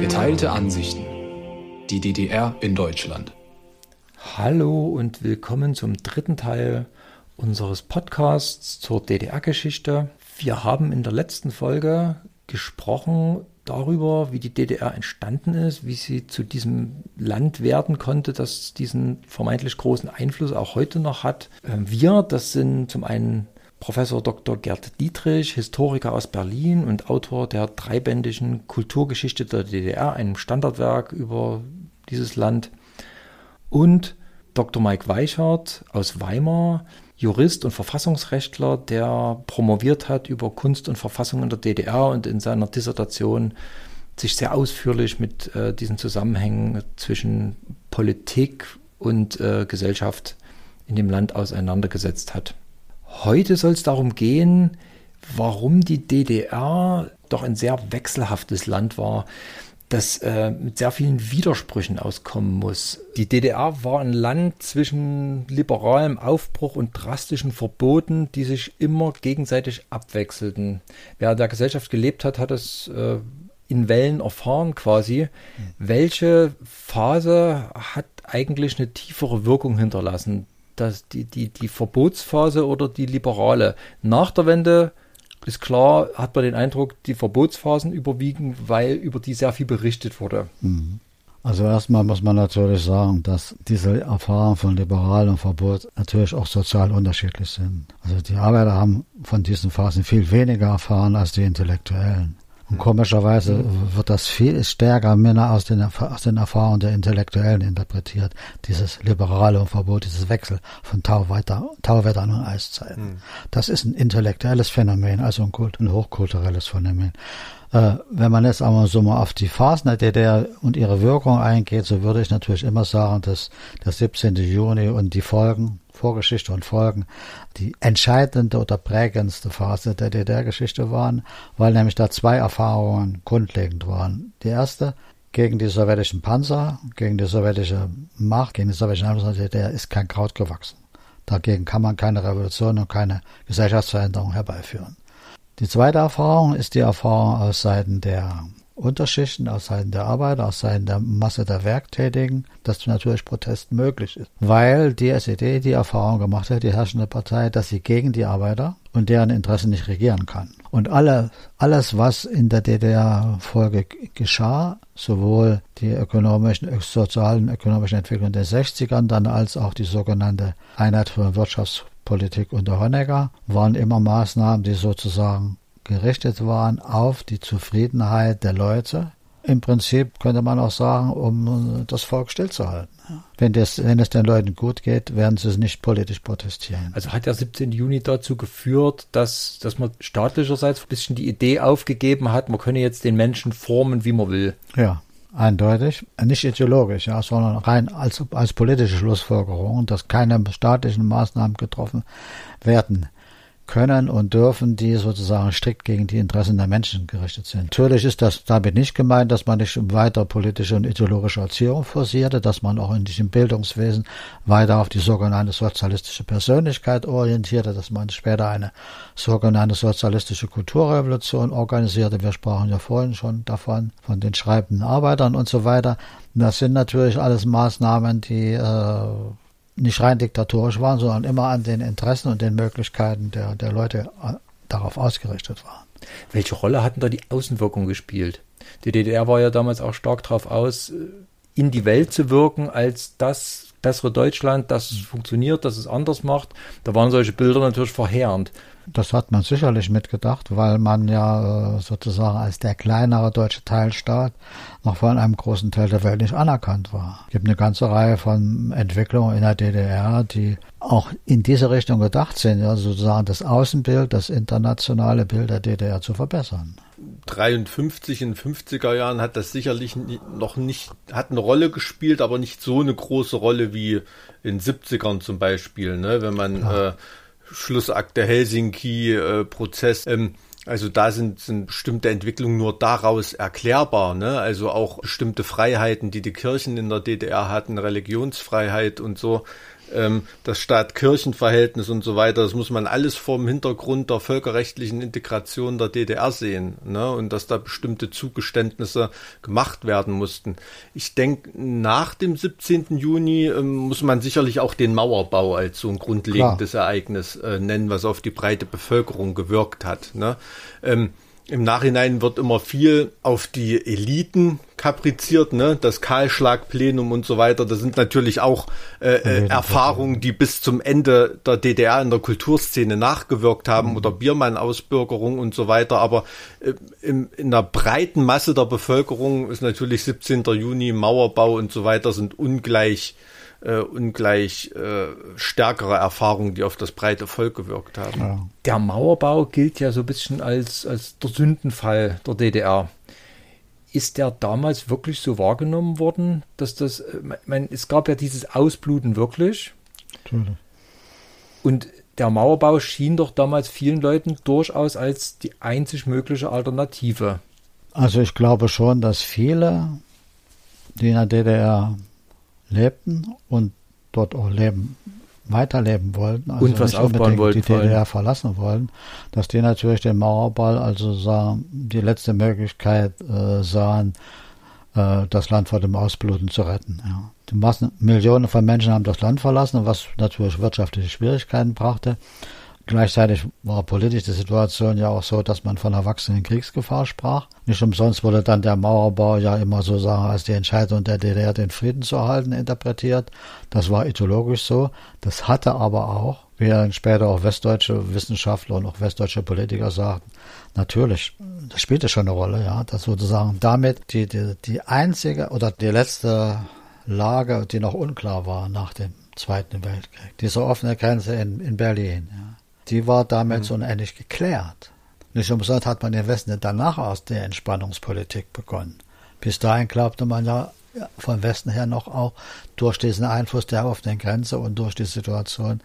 Geteilte Ansichten. Die DDR in Deutschland. Hallo und willkommen zum dritten Teil unseres Podcasts zur DDR-Geschichte. Wir haben in der letzten Folge gesprochen darüber, wie die DDR entstanden ist, wie sie zu diesem Land werden konnte, das diesen vermeintlich großen Einfluss auch heute noch hat. Ähm, wir, das sind zum einen Professor Dr. Gerd Dietrich, Historiker aus Berlin und Autor der dreibändigen Kulturgeschichte der DDR, einem Standardwerk über dieses Land. Und Dr. Mike Weichert aus Weimar, Jurist und Verfassungsrechtler, der promoviert hat über Kunst und Verfassung in der DDR und in seiner Dissertation sich sehr ausführlich mit äh, diesen Zusammenhängen zwischen Politik und äh, Gesellschaft in dem Land auseinandergesetzt hat. Heute soll es darum gehen, warum die DDR doch ein sehr wechselhaftes Land war, das äh, mit sehr vielen Widersprüchen auskommen muss. Die DDR war ein Land zwischen liberalem Aufbruch und drastischen Verboten, die sich immer gegenseitig abwechselten. Wer der Gesellschaft gelebt hat, hat es äh, in Wellen erfahren quasi. Mhm. Welche Phase hat eigentlich eine tiefere Wirkung hinterlassen? Das, die, die, die Verbotsphase oder die liberale? Nach der Wende ist klar, hat man den Eindruck, die Verbotsphasen überwiegen, weil über die sehr viel berichtet wurde. Mhm. Also erstmal muss man natürlich sagen, dass diese Erfahrungen von Liberal und Verbot natürlich auch sozial unterschiedlich sind. Also die Arbeiter haben von diesen Phasen viel weniger erfahren als die Intellektuellen. Und komischerweise wird das viel stärker Männer aus den, aus den Erfahrungen der Intellektuellen interpretiert. Dieses liberale Verbot, dieses Wechsel von Tauwetter, Tauwettern und Eiszeiten. Mhm. Das ist ein intellektuelles Phänomen, also ein, Kult, ein hochkulturelles Phänomen. Äh, wenn man jetzt aber so mal auf die Phasen der DDR und ihre Wirkung eingeht, so würde ich natürlich immer sagen, dass der 17. Juni und die Folgen Vorgeschichte und Folgen die entscheidende oder prägendste Phase der DDR-Geschichte waren, weil nämlich da zwei Erfahrungen grundlegend waren. Die erste, gegen die sowjetischen Panzer, gegen die sowjetische Macht, gegen die sowjetische Einfluss der DDR ist kein Kraut gewachsen. Dagegen kann man keine Revolution und keine Gesellschaftsveränderung herbeiführen. Die zweite Erfahrung ist die Erfahrung aus Seiten der Unterschichten aus Seiten der Arbeiter, aus Seiten der Masse der Werktätigen, dass natürlich Protest möglich ist. Weil die SED die Erfahrung gemacht hat, die herrschende Partei, dass sie gegen die Arbeiter und deren Interessen nicht regieren kann. Und alle, alles, was in der DDR-Folge geschah, sowohl die ökonomischen, sozialen, ökonomischen Entwicklung der 60ern, dann als auch die sogenannte Einheit für Wirtschaftspolitik unter Honecker, waren immer Maßnahmen, die sozusagen gerichtet waren auf die Zufriedenheit der Leute. Im Prinzip könnte man auch sagen, um das Volk stillzuhalten. Wenn, das, wenn es den Leuten gut geht, werden sie es nicht politisch protestieren. Also hat der 17. Juni dazu geführt, dass, dass man staatlicherseits ein bisschen die Idee aufgegeben hat, man könne jetzt den Menschen formen, wie man will. Ja, eindeutig. Nicht ideologisch, ja, sondern rein als, als politische Schlussfolgerung, dass keine staatlichen Maßnahmen getroffen werden können und dürfen, die sozusagen strikt gegen die Interessen der Menschen gerichtet sind. Natürlich ist das damit nicht gemeint, dass man nicht weiter politische und ideologische Erziehung forcierte, dass man auch in diesem Bildungswesen weiter auf die sogenannte sozialistische Persönlichkeit orientierte, dass man später eine sogenannte sozialistische Kulturrevolution organisierte. Wir sprachen ja vorhin schon davon, von den schreibenden Arbeitern und so weiter. Das sind natürlich alles Maßnahmen, die äh, nicht rein diktatorisch waren, sondern immer an den Interessen und den Möglichkeiten der, der Leute äh, darauf ausgerichtet waren. Welche Rolle hatten da die Außenwirkungen gespielt? Die DDR war ja damals auch stark darauf aus, in die Welt zu wirken als das bessere Deutschland, dass es funktioniert, dass es anders macht. Da waren solche Bilder natürlich verheerend. Das hat man sicherlich mitgedacht, weil man ja äh, sozusagen als der kleinere deutsche Teilstaat noch von einem großen Teil der Welt nicht anerkannt war. Es gibt eine ganze Reihe von Entwicklungen in der DDR, die auch in diese Richtung gedacht sind, ja, sozusagen das Außenbild, das internationale Bild der DDR zu verbessern. 53 in 50er Jahren hat das sicherlich noch nicht, hat eine Rolle gespielt, aber nicht so eine große Rolle wie in 70ern zum Beispiel, ne? wenn man Schlussakt der Helsinki-Prozess. Äh, ähm, Also da sind, sind bestimmte Entwicklungen nur daraus erklärbar, ne? Also auch bestimmte Freiheiten, die die Kirchen in der DDR hatten, Religionsfreiheit und so, ähm, das Staat-Kirchen-Verhältnis und so weiter, das muss man alles vor dem Hintergrund der völkerrechtlichen Integration der DDR sehen ne? und dass da bestimmte Zugeständnisse gemacht werden mussten. Ich denke, nach dem 17. Juni ähm, muss man sicherlich auch den Mauerbau als so ein grundlegendes Klar. Ereignis äh, nennen, was auf die breite Bevölkerung gewirkt hat. Ne? Ähm, im Nachhinein wird immer viel auf die Eliten kapriziert, ne? Das Kahlschlagplenum und so weiter. Das sind natürlich auch äh, äh, Erfahrungen, die bis zum Ende der DDR in der Kulturszene nachgewirkt haben mhm. oder Biermann-Ausbürgerung und so weiter. Aber äh, in, in der breiten Masse der Bevölkerung ist natürlich 17. Juni, Mauerbau und so weiter sind ungleich äh, ungleich äh, stärkere Erfahrungen, die auf das breite Volk gewirkt haben. Ja. Der Mauerbau gilt ja so ein bisschen als, als der Sündenfall der DDR. Ist der damals wirklich so wahrgenommen worden, dass das, äh, mein, es gab ja dieses Ausbluten wirklich. Natürlich. Und der Mauerbau schien doch damals vielen Leuten durchaus als die einzig mögliche Alternative. Also ich glaube schon, dass viele, die in der DDR lebten und dort auch leben, weiterleben wollten, also und was nicht aufbauen wollten, die DDR verlassen wollten, dass die natürlich den Mauerball, also sagen, die letzte Möglichkeit äh, sahen, äh, das Land vor dem Ausbluten zu retten. Ja. Die Massen, Millionen von Menschen haben das Land verlassen, was natürlich wirtschaftliche Schwierigkeiten brachte. Gleichzeitig war politisch die Situation ja auch so, dass man von erwachsenen Kriegsgefahr sprach. Nicht umsonst wurde dann der Mauerbau ja immer so sagen, als die Entscheidung der DDR, den Frieden zu erhalten, interpretiert. Das war ideologisch so. Das hatte aber auch, wie dann später auch westdeutsche Wissenschaftler und auch westdeutsche Politiker sagten, natürlich, das spielte schon eine Rolle, ja, dass sozusagen damit die, die, die einzige oder die letzte Lage, die noch unklar war nach dem Zweiten Weltkrieg, diese offene Grenze in, in Berlin, ja die war damit mhm. so unendlich geklärt. Nicht umsonst hat man im Westen danach aus der Entspannungspolitik begonnen. Bis dahin glaubte man ja vom Westen her noch auch durch diesen Einfluss der offenen Grenze und durch die Situation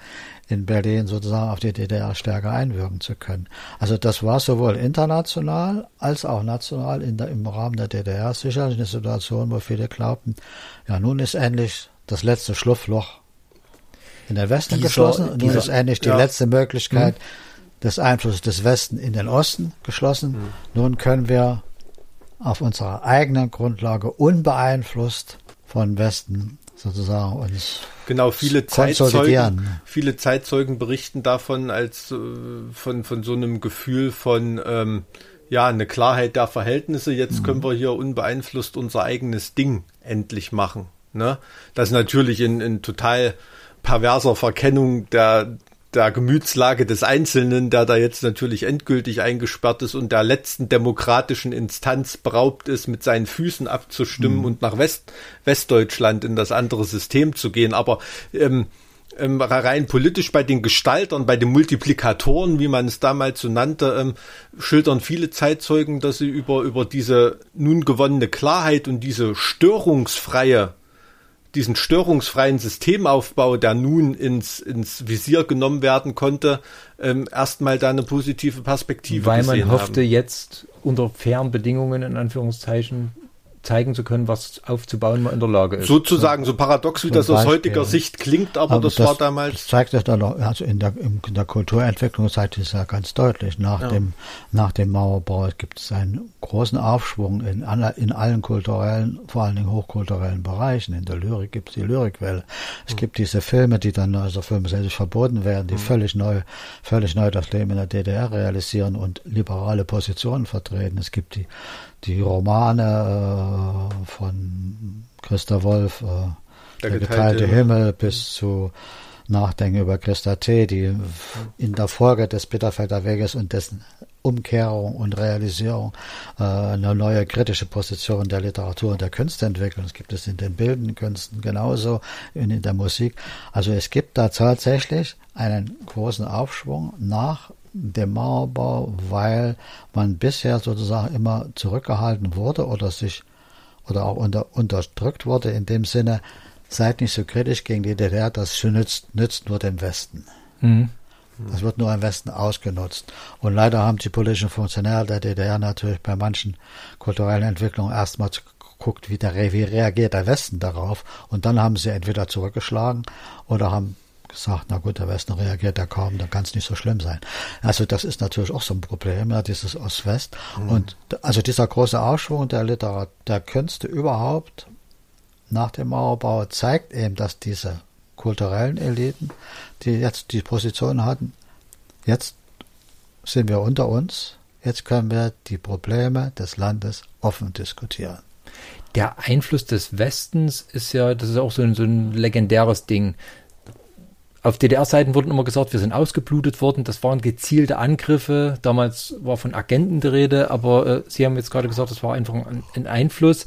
in Berlin sozusagen auf die DDR stärker einwirken zu können. Also das war sowohl international als auch national in der, im Rahmen der DDR sicherlich eine Situation, wo viele glaubten, ja nun ist endlich das letzte Schlupfloch in den Westen dieser, geschlossen und nun ist endlich die ja. letzte Möglichkeit mhm. des Einflusses des Westen in den Osten geschlossen. Mhm. Nun können wir auf unserer eigenen Grundlage unbeeinflusst von Westen sozusagen uns genau viele Zeitzeugen viele Zeitzeugen berichten davon als äh, von von so einem Gefühl von ähm, ja eine Klarheit der Verhältnisse jetzt mhm. können wir hier unbeeinflusst unser eigenes Ding endlich machen ne das ist natürlich in, in total perverser Verkennung der, der Gemütslage des Einzelnen, der da jetzt natürlich endgültig eingesperrt ist und der letzten demokratischen Instanz beraubt ist, mit seinen Füßen abzustimmen mhm. und nach West, Westdeutschland in das andere System zu gehen. Aber ähm, ähm, rein politisch bei den Gestaltern, bei den Multiplikatoren, wie man es damals so nannte, ähm, schildern viele Zeitzeugen, dass sie über, über diese nun gewonnene Klarheit und diese störungsfreie diesen störungsfreien Systemaufbau, der nun ins, ins Visier genommen werden konnte, ähm, erstmal da eine positive Perspektive Weil man hoffte haben. jetzt unter fairen Bedingungen in Anführungszeichen zeigen zu können, was aufzubauen man in der Lage ist. Sozusagen, so paradox wie das aus heutiger Sicht klingt, aber, aber das, das, war damals. Das zeigt es dann noch, also in der, in der Kulturentwicklung zeigt es ja ganz deutlich. Nach ja. dem, nach dem Mauerbau gibt es einen großen Aufschwung in, in allen kulturellen, vor allen Dingen hochkulturellen Bereichen. In der Lyrik gibt es die Lyrikwelle. Es mhm. gibt diese Filme, die dann, also Filme selbst verboten werden, die mhm. völlig neu, völlig neu das Leben in der DDR realisieren und liberale Positionen vertreten. Es gibt die die Romane äh, von Christa Wolf, äh, der, der geteilte, Himmel, Himmel bis zu Nachdenken über Christa T., die in der Folge des Bitterfelder Weges und dessen Umkehrung und Realisierung äh, eine neue kritische Position der Literatur und der Künste entwickeln. Das gibt es in den bildenden Künsten genauso, in, in der Musik. Also es gibt da tatsächlich einen großen Aufschwung nach dem Mauerbau, weil man bisher sozusagen immer zurückgehalten wurde oder sich oder auch unter, unterdrückt wurde in dem Sinne, seid nicht so kritisch gegen die DDR, das nützt, nützt nur dem Westen. Mhm. Das wird nur im Westen ausgenutzt. Und leider haben die politischen Funktionäre der DDR natürlich bei manchen kulturellen Entwicklungen erstmal geguckt, wie, der, wie reagiert der Westen darauf. Und dann haben sie entweder zurückgeschlagen oder haben gesagt, na gut, der Westen reagiert ja kaum, dann kann es nicht so schlimm sein. Also das ist natürlich auch so ein Problem, ja, dieses Ost-West. Mhm. Und also dieser große Aufschwung der Literatur, der Künste überhaupt nach dem Mauerbau zeigt eben, dass diese kulturellen Eliten, die jetzt die Position hatten, jetzt sind wir unter uns, jetzt können wir die Probleme des Landes offen diskutieren. Der Einfluss des Westens ist ja, das ist auch so ein, so ein legendäres Ding. Auf DDR-Seiten wurden immer gesagt, wir sind ausgeblutet worden. Das waren gezielte Angriffe. Damals war von Agenten die Rede, aber äh, Sie haben jetzt gerade gesagt, das war einfach ein, ein Einfluss.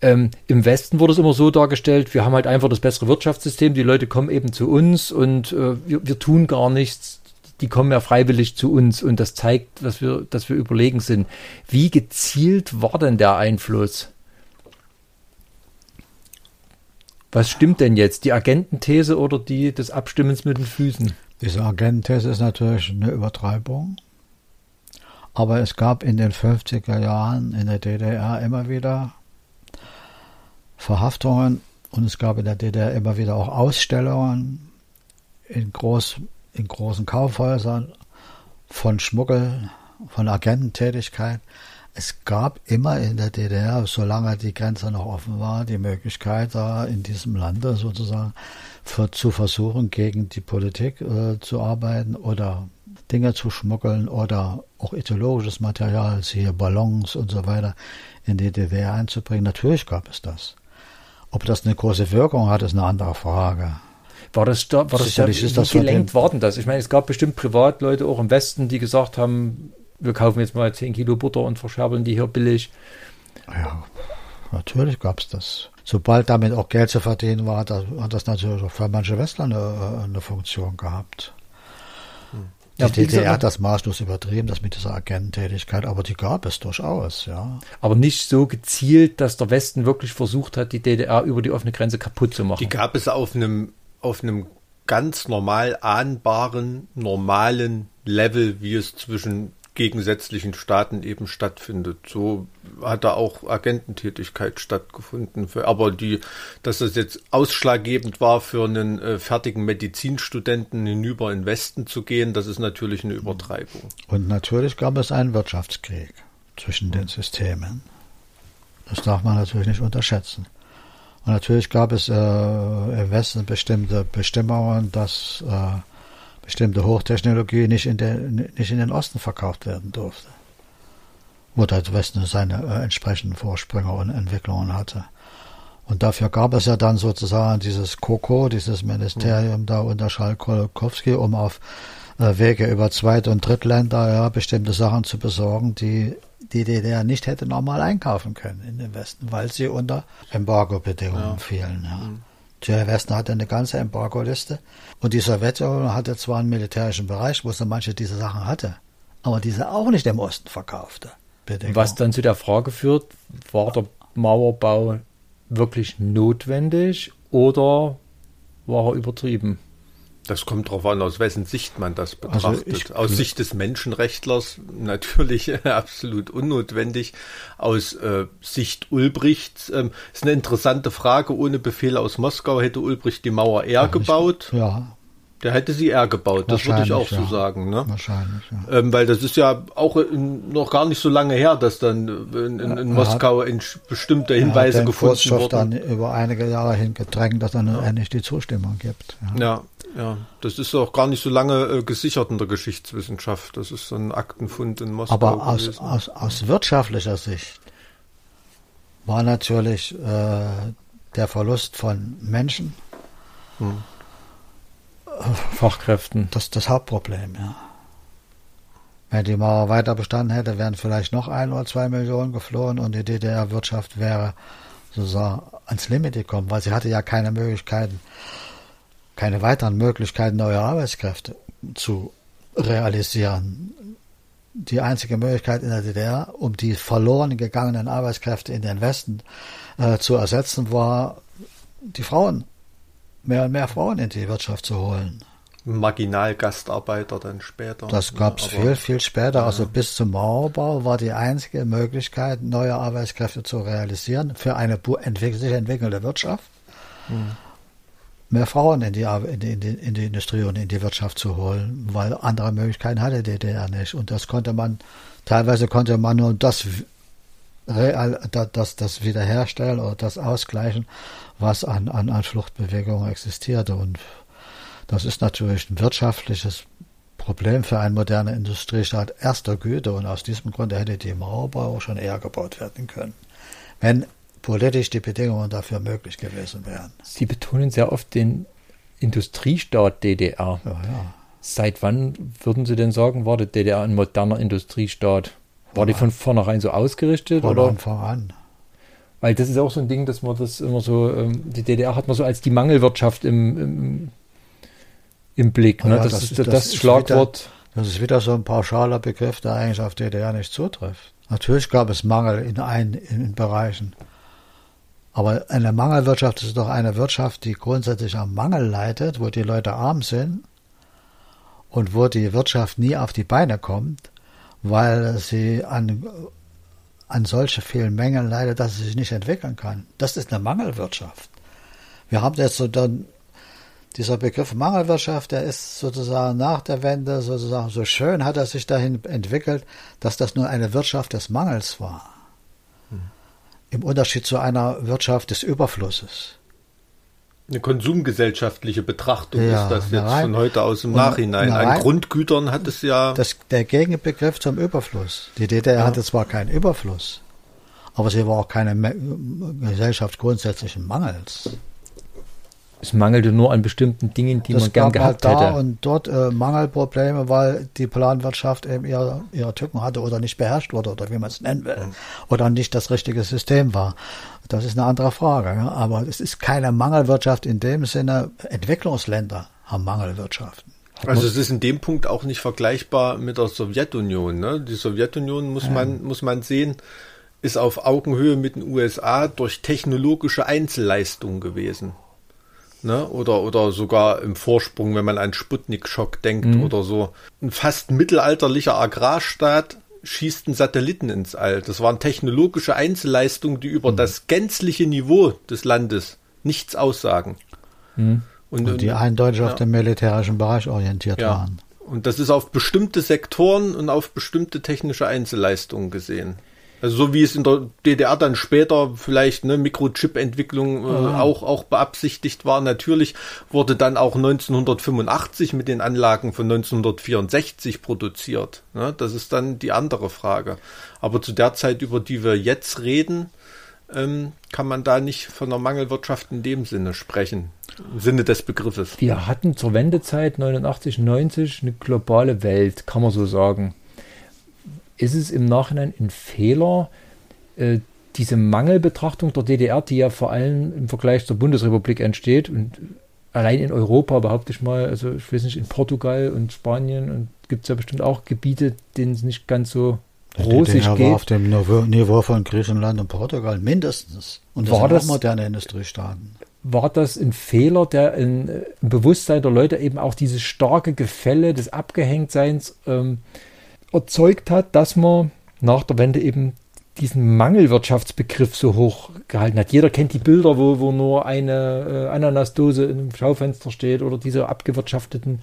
Ähm, Im Westen wurde es immer so dargestellt, wir haben halt einfach das bessere Wirtschaftssystem, die Leute kommen eben zu uns und äh, wir, wir tun gar nichts, die kommen ja freiwillig zu uns und das zeigt, dass wir, dass wir überlegen sind. Wie gezielt war denn der Einfluss? Was stimmt denn jetzt? Die Agententhese oder die des Abstimmens mit den Füßen? Diese Agententhese ist natürlich eine Übertreibung. Aber es gab in den 50er Jahren in der DDR immer wieder Verhaftungen und es gab in der DDR immer wieder auch Ausstellungen in, groß, in großen Kaufhäusern von Schmuggel, von Agententätigkeit. Es gab immer in der DDR, solange die Grenze noch offen war, die Möglichkeit, da in diesem Lande sozusagen für, zu versuchen, gegen die Politik äh, zu arbeiten oder Dinge zu schmuggeln oder auch ideologisches Material, siehe Ballons und so weiter, in die DDR einzubringen. Natürlich gab es das. Ob das eine große Wirkung hat, ist eine andere Frage. War das da, war das, da, ist das gelenkt worden das? Ich meine, es gab bestimmt Privatleute auch im Westen, die gesagt haben, wir kaufen jetzt mal 10 Kilo Butter und verscherbeln die hier billig. Ja, natürlich gab es das. Sobald damit auch Geld zu verdienen war, hat das natürlich auch für manche Westler eine, eine Funktion gehabt. Die ja, DDR hat das maßlos übertrieben, das mit dieser Agententätigkeit, aber die gab es durchaus, ja. Aber nicht so gezielt, dass der Westen wirklich versucht hat, die DDR über die offene Grenze kaputt zu machen. Die gab es auf einem, auf einem ganz normal ahnbaren, normalen Level, wie es zwischen gegensätzlichen Staaten eben stattfindet. So hat da auch Agententätigkeit stattgefunden. aber die, dass das jetzt ausschlaggebend war für einen äh, fertigen Medizinstudenten hinüber in den Westen zu gehen, das ist natürlich eine Übertreibung. Und natürlich gab es einen Wirtschaftskrieg zwischen den Systemen. Das darf man natürlich nicht unterschätzen. Und natürlich gab es äh, im Westen bestimmte Bestimmungen, dass äh, bestimmte Hochtechnologie nicht in, der, nicht in den Osten verkauft werden durfte. Wo der Westen seine äh, entsprechenden Vorsprünge und Entwicklungen hatte. Und dafür gab es ja dann sozusagen dieses KOKO, dieses Ministerium da unter Schalkolkowski, um auf äh, Wege über Zweit- und Drittländer ja, bestimmte Sachen zu besorgen, die die DDR nicht hätte normal einkaufen können in den Westen, weil sie unter Embargo-Bedingungen ja. fielen. Ja. Mhm. Der Westen hatte eine ganze Embargo-Liste und die Sowjetunion hatte zwar einen militärischen Bereich, wo sie manche dieser Sachen hatte, aber diese auch nicht im Osten verkaufte. Bedingung. Was dann zu der Frage führt, war der Mauerbau wirklich notwendig oder war er übertrieben? Das kommt darauf an, aus wessen Sicht man das betrachtet. Also ich, aus Sicht des Menschenrechtlers natürlich absolut unnotwendig. Aus äh, Sicht Ulbrichts äh, ist eine interessante Frage. Ohne Befehl aus Moskau hätte Ulbricht die Mauer eher gebaut. Ja, der hätte sie eher gebaut, das würde ich auch ja. so sagen. Ne? Wahrscheinlich, ja. Ähm, weil das ist ja auch in, noch gar nicht so lange her, dass dann in, in, in Moskau in bestimmte Hinweise gefunden wurden. dann über einige Jahre hingedrängt, dass dann ja. endlich die Zustimmung gibt. Ja. Ja. Das ist auch gar nicht so lange äh, gesichert in der Geschichtswissenschaft. Das ist so ein Aktenfund in Moskau. Aber aus, aus, aus wirtschaftlicher Sicht war natürlich äh, der Verlust von Menschen hm Fachkräften. Das das Hauptproblem, ja. Wenn die Mauer weiter bestanden hätte, wären vielleicht noch ein oder zwei Millionen geflohen und die DDR-Wirtschaft wäre sozusagen ans Limit gekommen, weil sie hatte ja keine Möglichkeiten, keine weiteren Möglichkeiten, neue Arbeitskräfte zu realisieren. Die einzige Möglichkeit in der DDR, um die verloren gegangenen Arbeitskräfte in den Westen äh, zu ersetzen, war, die Frauen mehr und mehr Frauen in die Wirtschaft zu holen. Marginalgastarbeiter dann später. Das gab es viel, viel später. Also bis zum Mauerbau war die einzige Möglichkeit, neue Arbeitskräfte zu realisieren für eine sich entwickelnde Wirtschaft. Hm. Mehr Frauen in die, in, die, in, die, in die Industrie und in die Wirtschaft zu holen, weil andere Möglichkeiten hatte die DDR nicht. Und das konnte man, teilweise konnte man nur das, das, das wiederherstellen oder das ausgleichen, was an, an, an Fluchtbewegungen existierte. Und das ist natürlich ein wirtschaftliches Problem für einen modernen Industriestaat erster Güte und aus diesem Grund hätte die Mauerbau schon eher gebaut werden können, wenn politisch die Bedingungen dafür möglich gewesen wären. Sie betonen sehr oft den Industriestaat DDR. Ja, ja. Seit wann würden Sie denn sagen, war die DDR ein moderner Industriestaat? War die von vornherein so ausgerichtet? Von oder? Anfang an. Weil das ist auch so ein Ding, dass man das immer so, ähm, die DDR hat man so als die Mangelwirtschaft im, im im Blick. Ne? Das, das, ist das, das Schlagwort. Wieder, das ist wieder so ein pauschaler Begriff, der eigentlich auf DDR nicht zutrifft. Natürlich gab es Mangel in, ein, in Bereichen. Aber eine Mangelwirtschaft ist doch eine Wirtschaft, die grundsätzlich am Mangel leidet, wo die Leute arm sind und wo die Wirtschaft nie auf die Beine kommt, weil sie an, an solche vielen Mängeln leidet, dass sie sich nicht entwickeln kann. Das ist eine Mangelwirtschaft. Wir haben jetzt so dann dieser Begriff Mangelwirtschaft, der ist sozusagen nach der Wende sozusagen so schön hat er sich dahin entwickelt, dass das nur eine Wirtschaft des Mangels war. Im Unterschied zu einer Wirtschaft des Überflusses. Eine konsumgesellschaftliche Betrachtung ja, ist das jetzt rein, von heute aus im Nachhinein. Rein, An Grundgütern hat es ja. Das, der Gegenbegriff zum Überfluss. Die DDR ja. hatte zwar keinen Überfluss, aber sie war auch keine Gesellschaft grundsätzlichen Mangels. Es mangelte nur an bestimmten Dingen, die das man gern gehabt halt da hätte. Und dort äh, Mangelprobleme, weil die Planwirtschaft eben ihre, ihre Tücken hatte oder nicht beherrscht wurde oder wie man es nennen will. Mhm. Oder nicht das richtige System war. Das ist eine andere Frage. Ja? Aber es ist keine Mangelwirtschaft in dem Sinne. Entwicklungsländer haben Mangelwirtschaften. Also es ist in dem Punkt auch nicht vergleichbar mit der Sowjetunion. Ne? Die Sowjetunion muss ja. man muss man sehen, ist auf Augenhöhe mit den USA durch technologische Einzelleistung gewesen ne? oder, oder sogar im Vorsprung, wenn man an Sputnik-Schock denkt mhm. oder so. Ein fast mittelalterlicher Agrarstaat schießt einen Satelliten ins All. Das waren technologische Einzelleistungen, die über mhm. das gänzliche Niveau des Landes nichts aussagen. Mhm. Und, und, die eindeutig ja. auf den militärischen Bereich orientiert ja. waren. Und das ist auf bestimmte Sektoren und auf bestimmte technische Einzelleistungen gesehen. Also so wie es in der DDR dann später vielleicht ne, Mikrochip-Entwicklung äh, mhm. auch, auch beabsichtigt war. Natürlich wurde dann auch 1985 mit den Anlagen von 1964 produziert. Ne? Das ist dann die andere Frage. Aber zu der Zeit, über die wir jetzt reden, ähm, kann man da nicht von einer Mangelwirtschaft in dem Sinne sprechen, im Sinne des Begriffes. Wir hatten zur Wendezeit 89, 90 eine globale Welt, kann man so sagen ist es im Nachhinein ein Fehler, äh, diese Mangelbetrachtung der DDR, die ja vor allem im Vergleich zur Bundesrepublik entsteht und allein in Europa behaupte ich mal, also ich weiß nicht, in Portugal und Spanien und gibt es ja bestimmt auch Gebiete, denen es nicht ganz so rosig geht. War auf dem Niveau, von Griechenland und Portugal mindestens. Und das war das, moderne Industriestaaten. War das ein Fehler, der in, im Bewusstsein der Leute eben auch dieses starke Gefälle des Abgehängtseins ähm, erzeugt hat, dass man nach der Wende eben diesen Mangelwirtschaftsbegriff so hoch gehalten hat. Jeder kennt die Bilder, wo, wo nur eine äh, Ananasdose im Schaufenster steht oder diese abgewirtschafteten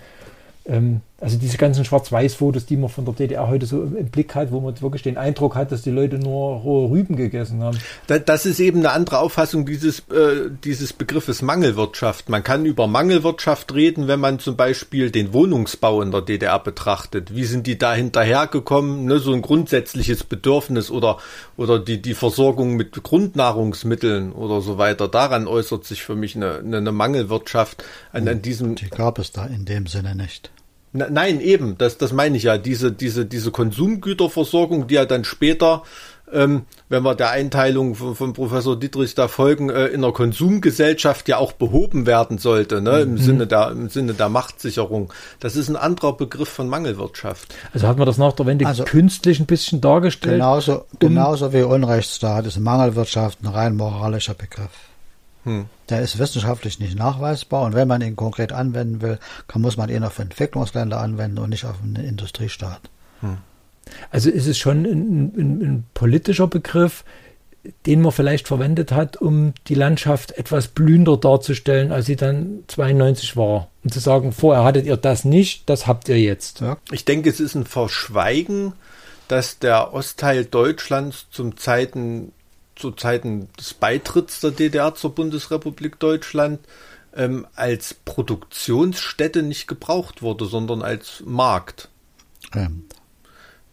ähm, also diese ganzen Schwarz-Weiß-Fotos, die man von der DDR heute so im Blick hat, wo man wirklich den Eindruck hat, dass die Leute nur rohe Rüben gegessen haben. Das ist eben eine andere Auffassung dieses, äh, dieses Begriffes Mangelwirtschaft. Man kann über Mangelwirtschaft reden, wenn man zum Beispiel den Wohnungsbau in der DDR betrachtet. Wie sind die da hinterhergekommen? Ne, so ein grundsätzliches Bedürfnis oder, oder die, die Versorgung mit Grundnahrungsmitteln oder so weiter. Daran äußert sich für mich eine, eine, eine Mangelwirtschaft an, an diesem. Die gab es da in dem Sinne nicht. Nein, eben, das, das meine ich ja. Diese, diese, diese Konsumgüterversorgung, die ja dann später, ähm, wenn wir der Einteilung von, von Professor Dietrich da folgen, äh, in der Konsumgesellschaft ja auch behoben werden sollte, ne? im, mhm. Sinne der, im Sinne der Machtsicherung. Das ist ein anderer Begriff von Mangelwirtschaft. Also hat man das nach der Wende also, künstlich ein bisschen dargestellt? Genauso, genauso wie Unrechtsstaat ist Mangelwirtschaft ein rein moralischer Begriff. Hm. Der ist wissenschaftlich nicht nachweisbar und wenn man ihn konkret anwenden will, kann, muss man ihn auf Entwicklungsländer anwenden und nicht auf einen Industriestaat. Hm. Also ist es schon ein, ein, ein, politischer Begriff, den man vielleicht verwendet hat, um die Landschaft etwas blühender darzustellen, als sie dann 92 war. Und zu sagen, vorher hattet ihr das nicht, das habt ihr jetzt. Ja. Ich denke, es ist ein Verschweigen, dass der Ostteil Deutschlands zum Zeiten zu Zeiten des Beitritts der DDR zur Bundesrepublik Deutschland ähm, als Produktionsstätte nicht gebraucht wurde, sondern als Markt. Ähm.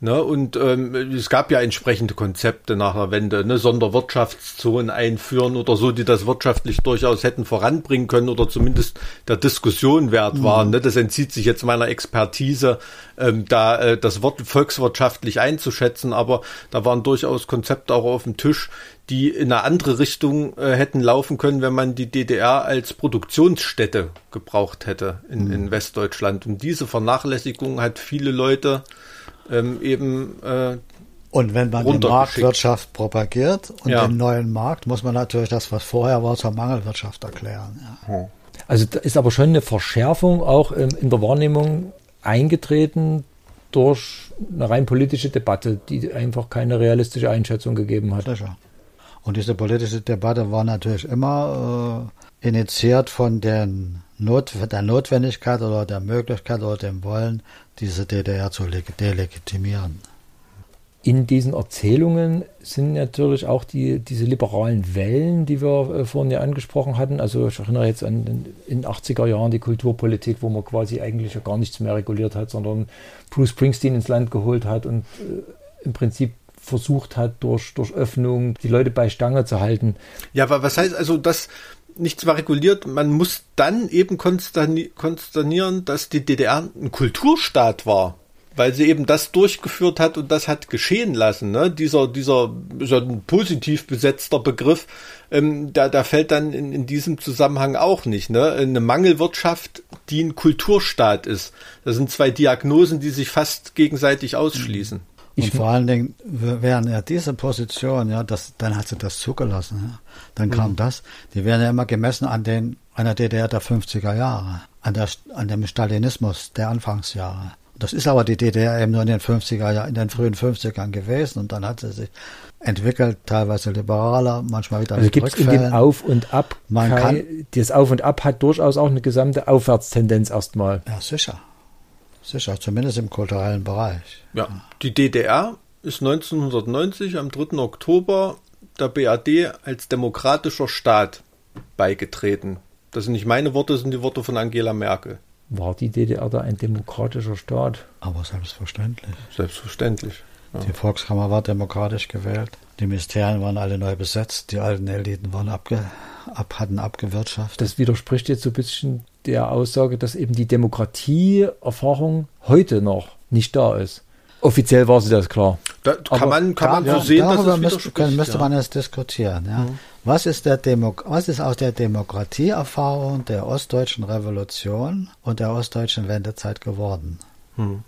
Ne, und ähm, es gab ja entsprechende Konzepte nach der Wende, ne, Sonderwirtschaftszonen einführen oder so, die das wirtschaftlich durchaus hätten voranbringen können oder zumindest der Diskussion wert mhm. waren. Ne. Das entzieht sich jetzt meiner Expertise, ähm, da äh, das Wort volkswirtschaftlich einzuschätzen, aber da waren durchaus Konzepte auch auf dem Tisch, die in eine andere Richtung äh, hätten laufen können, wenn man die DDR als Produktionsstätte gebraucht hätte in, mhm. in Westdeutschland. Und diese Vernachlässigung hat viele Leute ähm, eben äh, und wenn man die Marktwirtschaft propagiert und ja. den neuen Markt, muss man natürlich das, was vorher war, zur Mangelwirtschaft erklären. Ja. Also da ist aber schon eine Verschärfung auch ähm, in der Wahrnehmung eingetreten durch eine rein politische Debatte, die einfach keine realistische Einschätzung gegeben hat. Sicher. Und diese politische Debatte war natürlich immer äh, initiiert von den Not, der Notwendigkeit oder der Möglichkeit oder dem Wollen, diese DDR zu delegitimieren. In diesen Erzählungen sind natürlich auch die, diese liberalen Wellen, die wir äh, vorhin ja angesprochen hatten. Also ich erinnere jetzt an in den 80er Jahren die Kulturpolitik, wo man quasi eigentlich ja gar nichts mehr reguliert hat, sondern Bruce Springsteen ins Land geholt hat und äh, im Prinzip versucht hat, durch, durch Öffnung die Leute bei Stange zu halten. Ja, aber was heißt also, dass nichts war reguliert, man muss dann eben konsternieren, dass die DDR ein Kulturstaat war, weil sie eben das durchgeführt hat und das hat geschehen lassen. Ne? Dieser, dieser ist ein positiv besetzter Begriff, ähm, da, da fällt dann in, in diesem Zusammenhang auch nicht. Ne? Eine Mangelwirtschaft, die ein Kulturstaat ist. Das sind zwei Diagnosen, die sich fast gegenseitig ausschließen. Und vor allen Dingen, während er diese Position, ja, das, dann hat sie das zugelassen. Ja. Dann mhm. kam das. Die werden ja immer gemessen an den, an der DDR der 50er Jahre, an der, an dem Stalinismus der Anfangsjahre. Das ist aber die DDR eben nur in den 50er Jahren, in den frühen 50ern gewesen und dann hat sie sich entwickelt, teilweise liberaler, manchmal wieder also gibt es in dem Auf und Ab, Man kann, das Auf und Ab hat durchaus auch eine gesamte Aufwärtstendenz erstmal. Ja, sicher. Sicher, zumindest im kulturellen Bereich. Ja, die DDR ist 1990 am 3. Oktober der BAD als demokratischer Staat beigetreten. Das sind nicht meine Worte, das sind die Worte von Angela Merkel. War die DDR da ein demokratischer Staat? Aber selbstverständlich. Selbstverständlich. Ja. Die Volkskammer war demokratisch gewählt. Die Ministerien waren alle neu besetzt. Die alten Eliten waren abge, ab, hatten abgewirtschaftet. Das widerspricht jetzt so ein bisschen der Aussage, dass eben die Demokratieerfahrung heute noch nicht da ist. Offiziell war sie das klar. Da kann man, kann man so ja, sehen, dass es müsste, können, müsste man es diskutieren. Ja. Mhm. Was, ist der Demo was ist aus der Demokratieerfahrung der ostdeutschen Revolution und der ostdeutschen Wendezeit geworden? Mhm.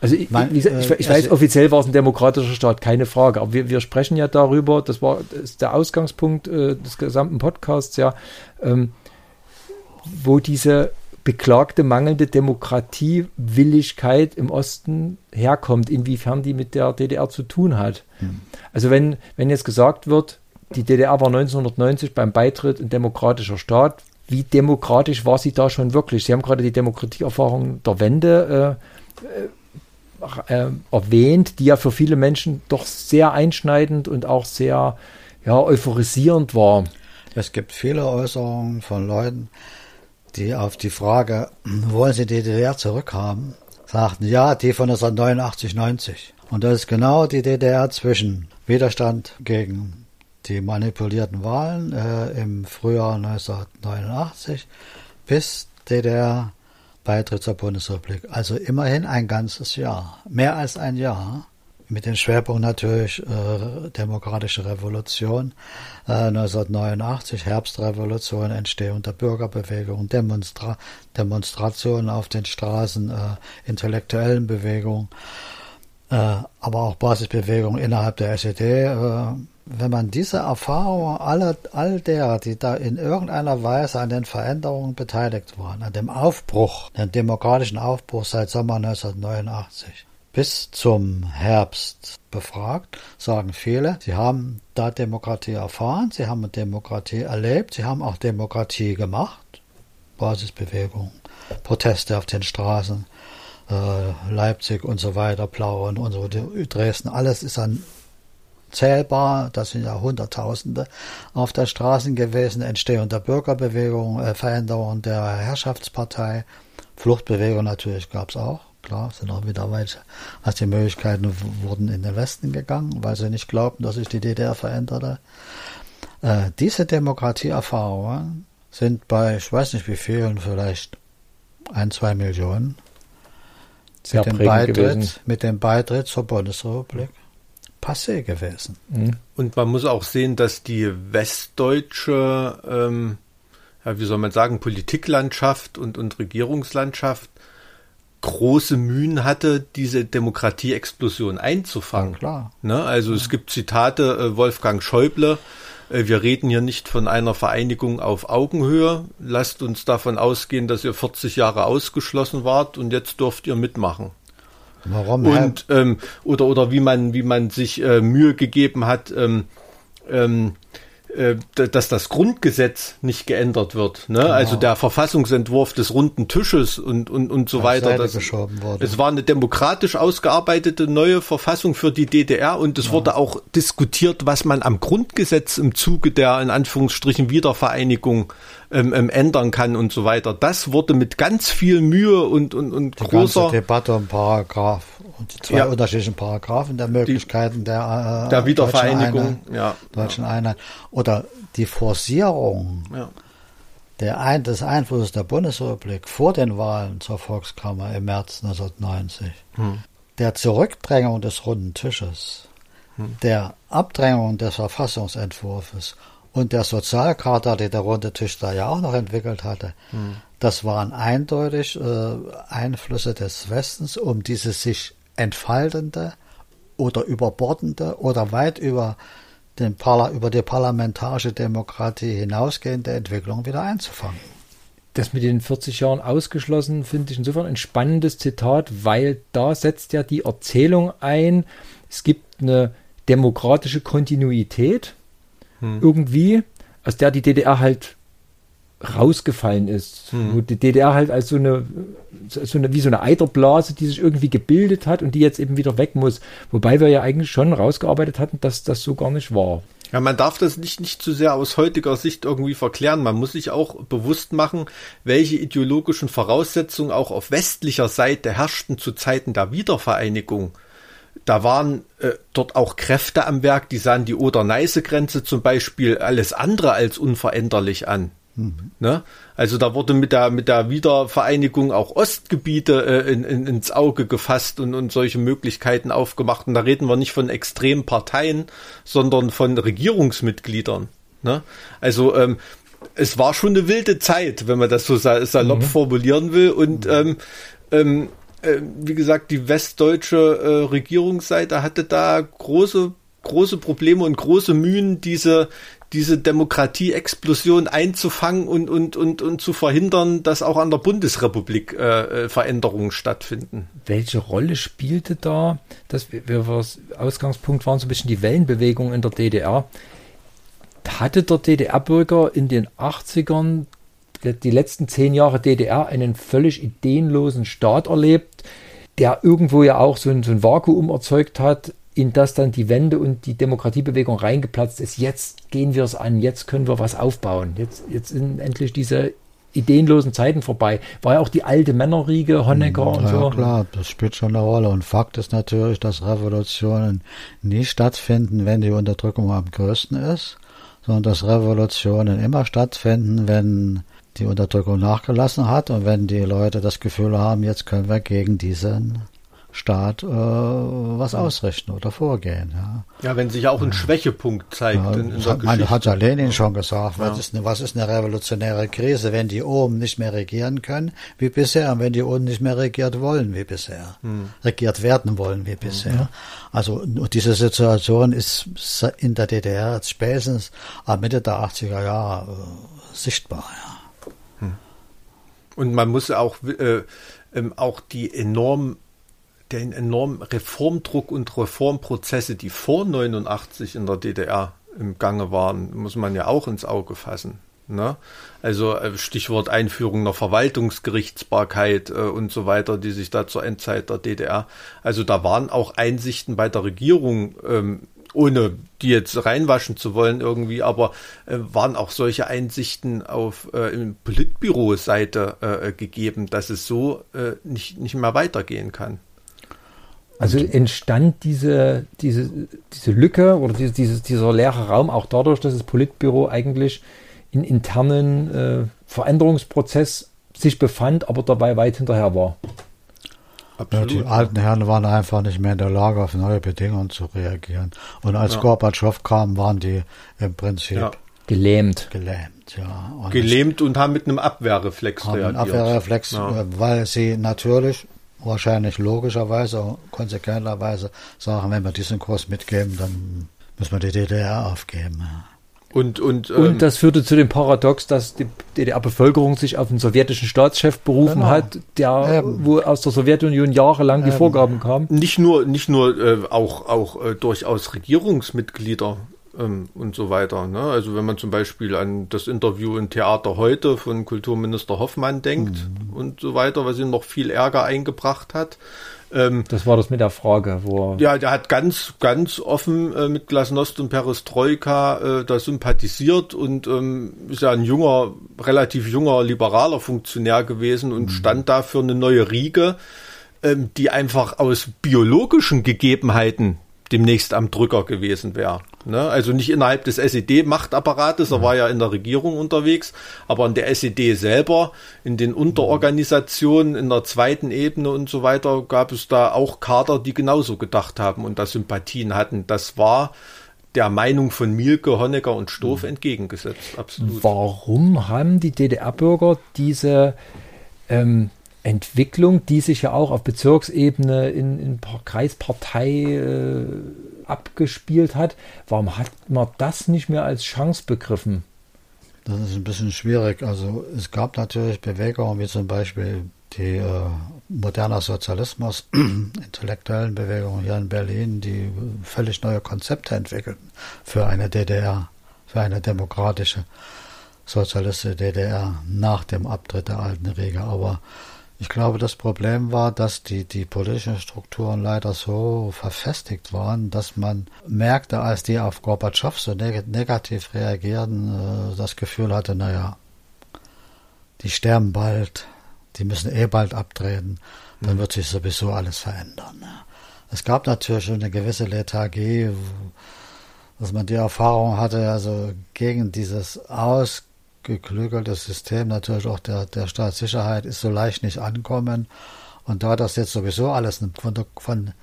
Also ich, Man, ich, ich, ich weiß, also, offiziell war es ein demokratischer Staat, keine Frage. Aber wir, wir sprechen ja darüber, das war das ist der Ausgangspunkt äh, des gesamten Podcasts, ja, ähm, wo diese beklagte mangelnde Demokratiewilligkeit im Osten herkommt, inwiefern die mit der DDR zu tun hat. Hm. Also wenn, wenn jetzt gesagt wird, die DDR war 1990 beim Beitritt ein demokratischer Staat, wie demokratisch war sie da schon wirklich? Sie haben gerade die Demokratieerfahrung der Wende äh, äh, erwähnt, die ja für viele Menschen doch sehr einschneidend und auch sehr ja, euphorisierend war. Es gibt viele Äußerungen von Leuten, die auf die Frage, wollen Sie die DDR zurückhaben, sagten, ja, die von 1989, 90. Und das ist genau die DDR zwischen Widerstand gegen die manipulierten Wahlen äh, im Frühjahr 1989 bis DDR Beitritt zur Bundesrepublik. Also immerhin ein ganzes Jahr, mehr als ein Jahr mit dem Schwerpunkt natürlich äh, demokratische Revolution äh, 1989, Herbstrevolution, Entstehung der Bürgerbewegung, Demonstra Demonstrationen auf den Straßen, äh, intellektuellen Bewegungen. äh, aber auch Basisbewegungen innerhalb der SED. Äh, wenn man diese Erfahrungen aller, all derer, die da in irgendeiner Weise an den Veränderungen beteiligt waren, an dem Aufbruch, den demokratischen Aufbruch seit Sommer 1989 bis zum Herbst befragt, sagen viele, sie haben da Demokratie erfahren, sie haben Demokratie erlebt, sie haben auch Demokratie gemacht, Basisbewegung, Proteste auf den Straßen, äh, Leipzig und so weiter, Plauen und so, Dresden, alles ist dann zählbar, das sind ja Hunderttausende auf der Straßen gewesen, Entstehung der Bürgerbewegung, äh, Veränderung der Herrschaftspartei, Fluchtbewegung natürlich gab es auch, klar, sind auch wieder welche, also die Möglichkeiten wurden in den Westen gegangen, weil sie nicht glaubten, dass sich die DDR veränderte. Äh, diese Demokratieerfahrungen sind bei, ich weiß nicht wie vielen, vielleicht ein, zwei Millionen, Sehr mit dem, Beitritt, mit dem Beitritt zur Bundesrepublik passé gewesen. Mhm. Und man muss auch sehen, dass die westdeutsche, ähm, ja, wie soll man sagen, Politiklandschaft und, und Regierungslandschaft große Mühen hatte, diese Demokratieexplosion einzufangen. Ja, klar. Ne? Also es gibt Zitate, äh, Wolfgang Schäuble, äh, wir reden hier nicht von einer Vereinigung auf Augenhöhe. Lasst uns davon ausgehen, dass ihr 40 Jahre ausgeschlossen wart und jetzt dürft ihr mitmachen. Warum? Und ähm, oder oder wie man wie man sich äh, Mühe gegeben hat, ähm, ähm, äh, dass das Grundgesetz nicht geändert wird. Ne? Genau. Also der Verfassungsentwurf des runden Tisches und, und, und so weiter. Das, es war eine demokratisch ausgearbeitete neue Verfassung für die DDR und es ja. wurde auch diskutiert, was man am Grundgesetz im Zuge der in Anführungsstrichen Wiedervereinigung ähm, ähm, ändern kann und so weiter. Das wurde mit ganz viel Mühe und, und, und die großer Debatte um Paragraph und die zwei ja. unterschiedlichen Paragraphen der Möglichkeiten die, der, äh, der Wiedervereinigung, deutschen Einheit, ja. deutschen Einheit oder die Forcierung ja. der Ein des Einflusses der Bundesrepublik vor den Wahlen zur Volkskammer im März 1990, hm. der Zurückdrängung des runden Tisches, hm. der Abdrängung des Verfassungsentwurfs und der Sozialcharta, die der runde Tisch da ja auch noch entwickelt hatte, hm. das waren eindeutig äh, Einflüsse des Westens, um diese sich entfaltende oder überbordende oder weit über, den Parla über die parlamentarische Demokratie hinausgehende Entwicklung wieder einzufangen. Das mit den 40 Jahren ausgeschlossen finde ich insofern ein spannendes Zitat, weil da setzt ja die Erzählung ein, es gibt eine demokratische Kontinuität hm. irgendwie, aus der die DDR halt rausgefallen ist. Hm. Wo die DDR halt als so eine, so eine, wie so eine Eiterblase, die sich irgendwie gebildet hat und die jetzt eben wieder weg muss. Wobei wir ja eigentlich schon rausgearbeitet hatten, dass das so gar nicht war. Ja, man darf das nicht, nicht zu sehr aus heutiger Sicht irgendwie verklären. Man muss sich auch bewusst machen, welche ideologischen Voraussetzungen auch auf westlicher Seite herrschten zu Zeiten der Wiedervereinigung da waren äh, dort auch Kräfte am Werk, die sahen die Oder-Neiße-Grenze zum Beispiel alles andere als unveränderlich an. Mhm. Ne? Also da wurde mit der, mit der Wiedervereinigung auch Ostgebiete äh, in, in, ins Auge gefasst und, und solche Möglichkeiten aufgemacht. Und da reden wir nicht von extremen Parteien, sondern von Regierungsmitgliedern. Ne? Also ähm, es war schon eine wilde Zeit, wenn man das so salopp mhm. formulieren will. Und mhm. ähm, ähm, äh, wie gesagt, die westdeutsche äh, Regierungsseite hatte da große, große Probleme und große Mühen, diese, diese Demokratie-Explosion einzufangen und, und, und, und zu verhindern, dass auch an der Bundesrepublik äh, äh Veränderungen stattfinden. Welche Rolle spielte da, dass wir, wir Ausgangspunkt waren so ein bisschen die Wellenbewegung in der DDR. Hatte der DDR-Bürger in den 80ern die letzten zehn Jahre DDR einen völlig ideenlosen Staat erlebt, der irgendwo ja auch so ein, so ein Vakuum erzeugt hat, in das dann die Wende und die Demokratiebewegung reingeplatzt ist. Jetzt gehen wir es an, jetzt können wir was aufbauen. Jetzt, jetzt sind endlich diese ideenlosen Zeiten vorbei. War ja auch die alte Männerriege, Honecker ja, und so. Ja, klar, das spielt schon eine Rolle. Und Fakt ist natürlich, dass Revolutionen nie stattfinden, wenn die Unterdrückung am größten ist, sondern dass Revolutionen immer stattfinden, wenn die Unterdrückung nachgelassen hat und wenn die Leute das Gefühl haben, jetzt können wir gegen diesen Staat äh, was ausrichten oder vorgehen. Ja, ja wenn sich auch ein Schwächepunkt zeigt ja, in, in hat, meine, hat ja Lenin schon gesagt, was, ist eine, was ist eine revolutionäre Krise, wenn die oben nicht mehr regieren können wie bisher und wenn die unten nicht mehr regiert wollen wie bisher, hm. regiert werden wollen wie bisher. Hm. Also diese Situation ist in der DDR spätestens ab Mitte der 80er Jahre äh, sichtbar. Ja. Hm. Und man muss auch, äh, ähm, auch die enorm den enormen Reformdruck und Reformprozesse, die vor 89 in der DDR im Gange waren, muss man ja auch ins Auge fassen. Ne? Also äh, Stichwort Einführung der Verwaltungsgerichtsbarkeit äh, und so weiter, die sich da zur Endzeit der DDR. Also da waren auch Einsichten bei der Regierung, ähm, ohne die jetzt reinwaschen zu wollen irgendwie, aber äh, waren auch solche Einsichten auf äh, Politbüro-Seite äh, gegeben, dass es so äh, nicht, nicht mehr weitergehen kann. Also entstand diese, diese, diese Lücke oder diese, dieses, dieser leere Raum auch dadurch, dass das Politbüro eigentlich in internen äh, Veränderungsprozess sich befand, aber dabei weit hinterher war. Absolut. Ja, die alten Herren waren einfach nicht mehr in der Lage, auf neue Bedingungen zu reagieren. Und als ja. Gorbatschow kam, waren die im Prinzip ja. gelähmt. Gelähmt, ja. Und gelähmt und haben mit einem Abwehrreflex haben reagiert. Abwehrreflex, ja. weil sie natürlich wahrscheinlich logischerweise, konsequenterweise sagen, wenn wir diesen Kurs mitgeben, dann müssen wir die DDR aufgeben. Und, und, ähm, und das führte zu dem Paradox, dass die DDR-Bevölkerung sich auf den sowjetischen Staatschef berufen genau. hat, der wo aus der Sowjetunion jahrelang Eben. die Vorgaben kamen. Nicht nur, nicht nur äh, auch, auch äh, durchaus Regierungsmitglieder ähm, und so weiter. Ne? Also wenn man zum Beispiel an das Interview in Theater heute von Kulturminister Hoffmann denkt mhm. und so weiter, was ihm noch viel Ärger eingebracht hat. Ähm, das war das mit der Frage, wo. Ja, der hat ganz, ganz offen äh, mit Glasnost und Perestroika äh, da sympathisiert und ähm, ist ja ein junger, relativ junger liberaler Funktionär gewesen und mhm. stand da für eine neue Riege, ähm, die einfach aus biologischen Gegebenheiten demnächst am Drücker gewesen wäre. Ne? Also nicht innerhalb des SED-Machtapparates, er war ja in der Regierung unterwegs, aber in der SED selber, in den Unterorganisationen, in der zweiten Ebene und so weiter, gab es da auch Kader, die genauso gedacht haben und da Sympathien hatten. Das war der Meinung von Mielke, Honecker und Stoff mhm. entgegengesetzt. Absolut. Warum haben die DDR-Bürger diese ähm, Entwicklung, die sich ja auch auf Bezirksebene in, in Kreispartei äh, abgespielt hat. Warum hat man das nicht mehr als Chance begriffen? Das ist ein bisschen schwierig. Also es gab natürlich Bewegungen wie zum Beispiel die äh, moderner Sozialismus, intellektuellen Bewegungen hier in Berlin, die völlig neue Konzepte entwickelten für eine DDR, für eine demokratische sozialistische DDR nach dem Abtritt der alten Riege. Aber ich glaube, das Problem war, dass die, die politischen Strukturen leider so verfestigt waren, dass man merkte, als die auf Gorbatschow so neg negativ reagierten, äh, das Gefühl hatte, naja, die sterben bald, die müssen eh bald abtreten, dann mhm. wird sich sowieso alles verändern. Ja. Es gab natürlich schon eine gewisse Lethargie, dass man die Erfahrung hatte, also gegen dieses Aus geklügeltes System natürlich auch der, der Staatssicherheit ist so leicht nicht ankommen. Und da das jetzt sowieso alles von der, von der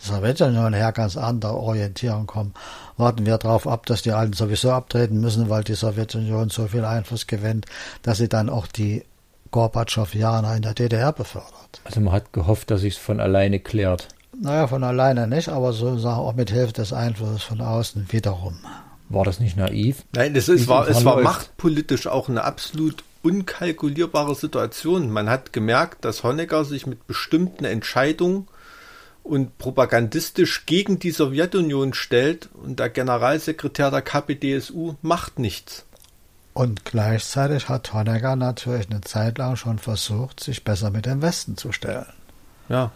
Sowjetunion her ganz andere Orientierung kommt, warten wir darauf ab, dass die Alten sowieso abtreten müssen, weil die Sowjetunion so viel Einfluss gewinnt, dass sie dann auch die Gorbatschow-Jahre in der DDR befördert. Also man hat gehofft, dass sich es von alleine klärt. Naja, von alleine nicht, aber sozusagen auch mit Hilfe des Einflusses von außen wiederum. War das nicht naiv? Nein, es, ist, war, es war machtpolitisch auch eine absolut unkalkulierbare Situation. Man hat gemerkt, dass Honecker sich mit bestimmten Entscheidungen und propagandistisch gegen die Sowjetunion stellt und der Generalsekretär der KPDSU macht nichts. Und gleichzeitig hat Honecker natürlich eine Zeit lang schon versucht, sich besser mit dem Westen zu stellen. Ja.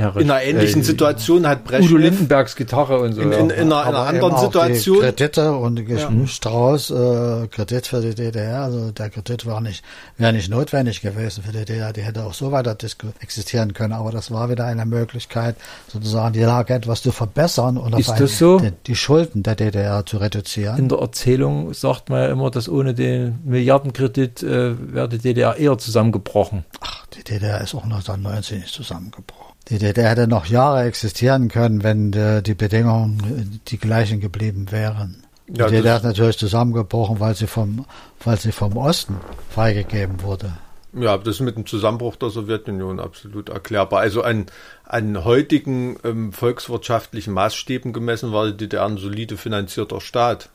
Ja, in einer ähnlichen äh, Situation hat Brezhnev... Udo Lindenbergs Gitarre und so. In, in, in einer, in einer anderen Situation... Kredite und ja. Strauß, äh, Kredit für die DDR, also der Kredit war nicht, wäre nicht notwendig gewesen für die DDR, die hätte auch so weiter existieren können, aber das war wieder eine Möglichkeit, sozusagen die Lage etwas zu verbessern und Ist das so? die, die, Schulden der DDR zu reduzieren. In der Erzählung sagt man ja immer, dass ohne den Milliardenkredit äh, wäre die DDR eher zusammengebrochen. Ach, die DDR ist auch 1990 nicht zusammengebrochen. Die DDR hätte noch Jahre existieren können, wenn äh, die Bedingungen die gleichen geblieben wären. Die Ja, DDR das- ist natürlich zusammengebrochen, weil sie vom, weil sie vom Osten freigegeben wurde. Ja, das ist mit dem Zusammenbruch der Sowjetunion absolut erklärbar. Also an, an heutigen ähm, volkswirtschaftlichen Maßstäben gemessen war die DDR ein solide finanzierter Staat.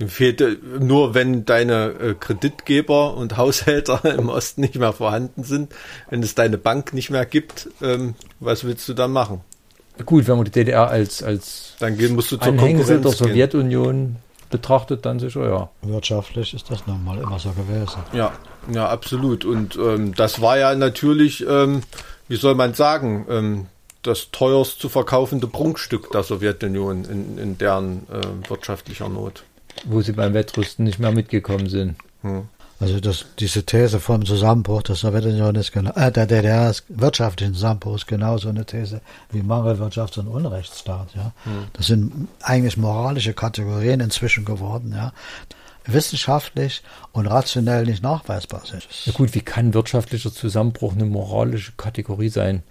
Dem fehlte nur, wenn deine äh, Kreditgeber und Haushälter im Osten nicht mehr vorhanden sind, wenn es deine Bank nicht mehr gibt, ähm, was willst du dann machen? Gut, wenn man die DDR als, als Dann gehen, musst du zur Anhängsel der. Sowjetunion betrachtet, dann sicher, ja. Wirtschaftlich ist das nun mal immer so gewesen. Ja, ja, absolut. Und ähm, das war ja natürlich, ähm, wie soll man sagen, ähm, das teuerst zu verkaufende Prunkstück der Sowjetunion in, in deren äh, wirtschaftlicher Not. Wo sie beim Wettrüsten nicht mehr mitgekommen sind. Also das, diese These vom Zusammenbruch der Sowjetunion ist genau, äh, der DDR ist wirtschaftlichen Zusammenbruch ist genauso eine These wie Mangelwirtschafts- und Unrechtsstaat. Ja, das sind eigentlich moralische Kategorien inzwischen geworden. Ja, wissenschaftlich und rationell nicht nachweisbar sind. Ja gut, wie kann wirtschaftlicher Zusammenbruch eine moralische Kategorie sein?